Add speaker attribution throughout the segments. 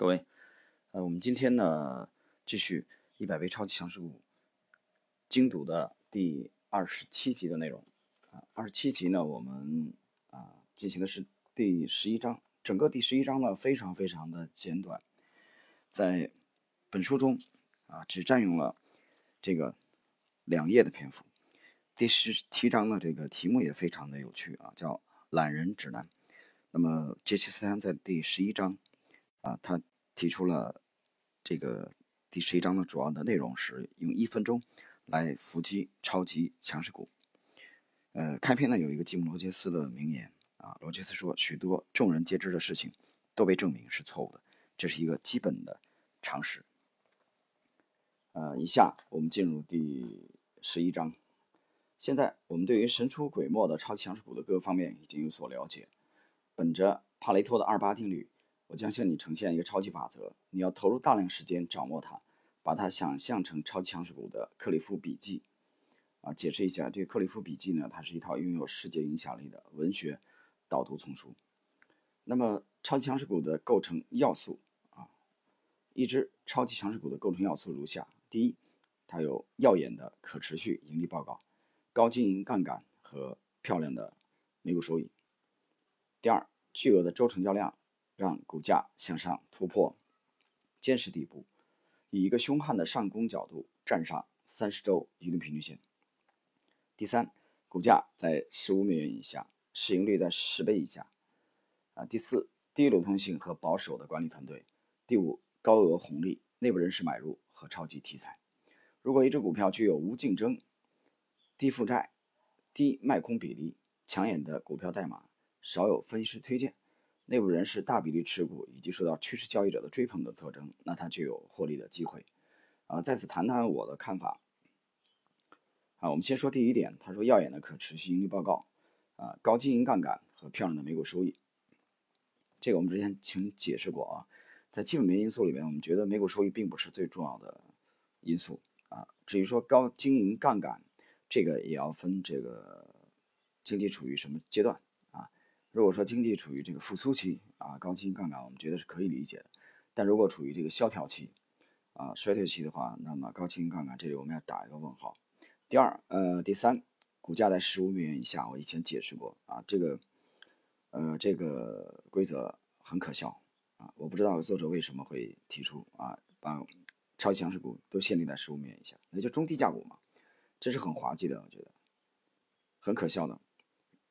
Speaker 1: 各位，呃，我们今天呢继续一百位超级强势股精读的第二十七集的内容啊。二十七集呢，我们啊进行的是第十一章，整个第十一章呢非常非常的简短，在本书中啊只占用了这个两页的篇幅。第十七章呢，这个题目也非常的有趣啊，叫“懒人指南”。那么，杰西斯坦在第十一章，啊，他提出了这个第十一章的主要的内容是用一分钟来伏击超级强势股。呃，开篇呢有一个吉姆·罗杰斯的名言啊，罗杰斯说：“许多众人皆知的事情都被证明是错误的，这是一个基本的常识。”呃，以下我们进入第十一章。现在我们对于神出鬼没的超级强势股的各个方面已经有所了解。本着帕雷托的二八定律，我将向你呈现一个超级法则。你要投入大量时间掌握它，把它想象成超级强势股的克里夫笔记。啊，解释一下，这个克里夫笔记呢，它是一套拥有世界影响力的文学导读丛书。那么，超级强势股的构成要素啊，一只超级强势股的构成要素如下：第一，它有耀眼的可持续盈利报告、高经营杠杆和漂亮的每股收益。第二，巨额的周成交量让股价向上突破坚实底部，以一个凶悍的上攻角度站上三十周移动平均线。第三，股价在十五美元以下，市盈率在十倍以下。啊，第四，低流通性和保守的管理团队。第五，高额红利、内部人士买入和超级题材。如果一只股票具有无竞争、低负债、低卖空比例、抢眼的股票代码。少有分析师推荐，内部人士大比例持股以及受到趋势交易者的追捧的特征，那它就有获利的机会。啊，在此谈谈我的看法。啊，我们先说第一点，他说耀眼的可持续盈利报告，啊，高经营杠杆和漂亮的每股收益。这个我们之前请解释过啊，在基本面因素里面，我们觉得每股收益并不是最重要的因素啊。至于说高经营杠杆，这个也要分这个经济处于什么阶段。如果说经济处于这个复苏期啊，高经营杠杆我们觉得是可以理解的。但如果处于这个萧条期啊、衰退期的话，那么高经营杠杆这里我们要打一个问号。第二，呃，第三，股价在十五美元以下，我以前解释过啊，这个呃这个规则很可笑啊，我不知道作者为什么会提出啊，把超级强势股都限定在十五美元以下，那就中低价股嘛，这是很滑稽的，我觉得很可笑的。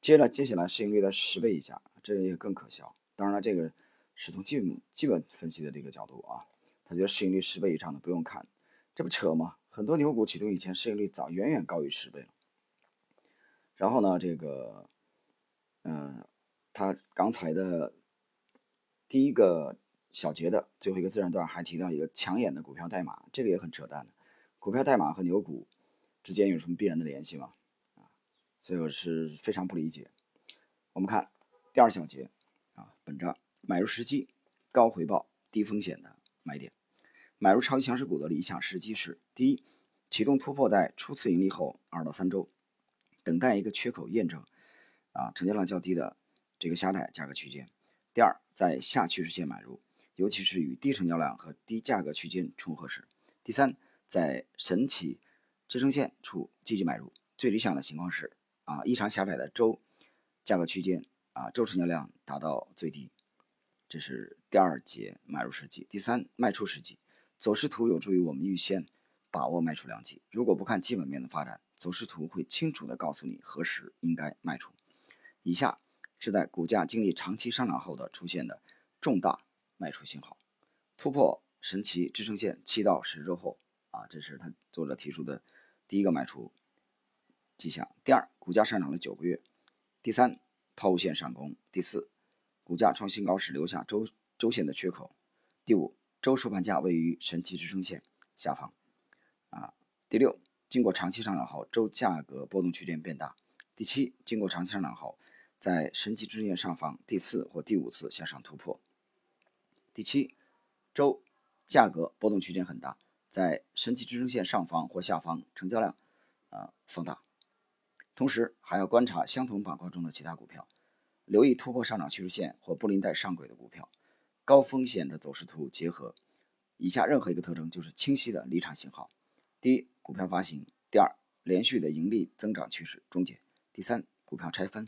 Speaker 1: 接着，接下来市盈率在十倍以下，这也更可笑。当然了，这个是从基本基本分析的这个角度啊，他觉得市盈率十倍以上的不用看，这不扯吗？很多牛股启动以前市盈率早远远高于十倍了。然后呢，这个，嗯，他刚才的第一个小节的最后一个自然段还提到一个抢眼的股票代码，这个也很扯淡的。股票代码和牛股之间有什么必然的联系吗？所以我是非常不理解。我们看第二小节啊，本章买入时机高回报、低风险的买点，买入超级强势股的理想时机是：第一，启动突破在初次盈利后二到三周，等待一个缺口验证啊，成交量较低的这个狭窄价格区间；第二，在下趋势线买入，尤其是与低成交量和低价格区间重合时；第三，在神奇支撑线处积极买入。最理想的情况是。啊，异常狭窄的周价格区间啊，周成交量达到最低，这是第二节买入时机。第三，卖出时机，走势图有助于我们预先把握卖出良机。如果不看基本面的发展，走势图会清楚地告诉你何时应该卖出。以下是在股价经历长期上涨后的出现的重大卖出信号：突破神奇支撑线七到十周后啊，这是他作者提出的第一个卖出。迹象。第二，股价上涨了九个月。第三，抛物线上攻。第四，股价创新高时留下周周线的缺口。第五，周收盘价位于神奇支撑线下方。啊，第六，经过长期上涨后，周价格波动区间变大。第七，经过长期上涨后，在神奇支撑线上方第四或第五次向上突破。第七，周价格波动区间很大，在神奇支撑线上方或下方，成交量啊放大。同时还要观察相同板块中的其他股票，留意突破上涨趋势线或布林带上轨的股票，高风险的走势图结合，以下任何一个特征就是清晰的离场信号：第一，股票发行；第二，连续的盈利增长趋势终结；第三，股票拆分；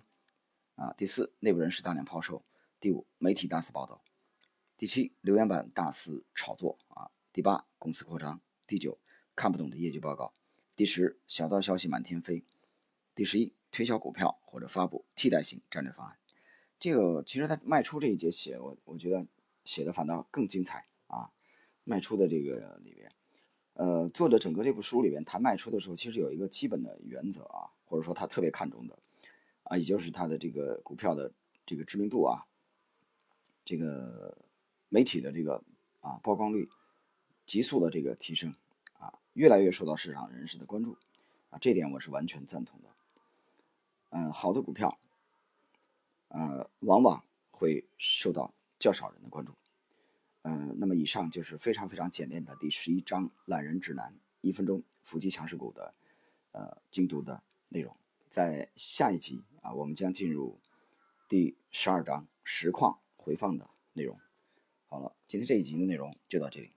Speaker 1: 啊，第四，内部人士大量抛售；第五，媒体大肆报道；第七，留言板大肆炒作；啊，第八，公司扩张；第九，看不懂的业绩报告；第十，小道消息满天飞；第十一，推销股票或者发布替代性战略方案。这个其实他卖出这一节写我，我觉得写的反倒更精彩啊！卖出的这个里边，呃，作者整个这部书里边谈卖出的时候，其实有一个基本的原则啊，或者说他特别看重的啊，也就是他的这个股票的这个知名度啊，这个媒体的这个啊曝光率急速的这个提升啊，越来越受到市场人士的关注啊，这点我是完全赞同的。嗯，好的股票。呃，往往会受到较少人的关注。嗯，那么以上就是非常非常简练的第十一章懒人指南，一分钟伏击强势股的呃精读的内容。在下一集啊，我们将进入第十二章实况回放的内容。好了，今天这一集的内容就到这里。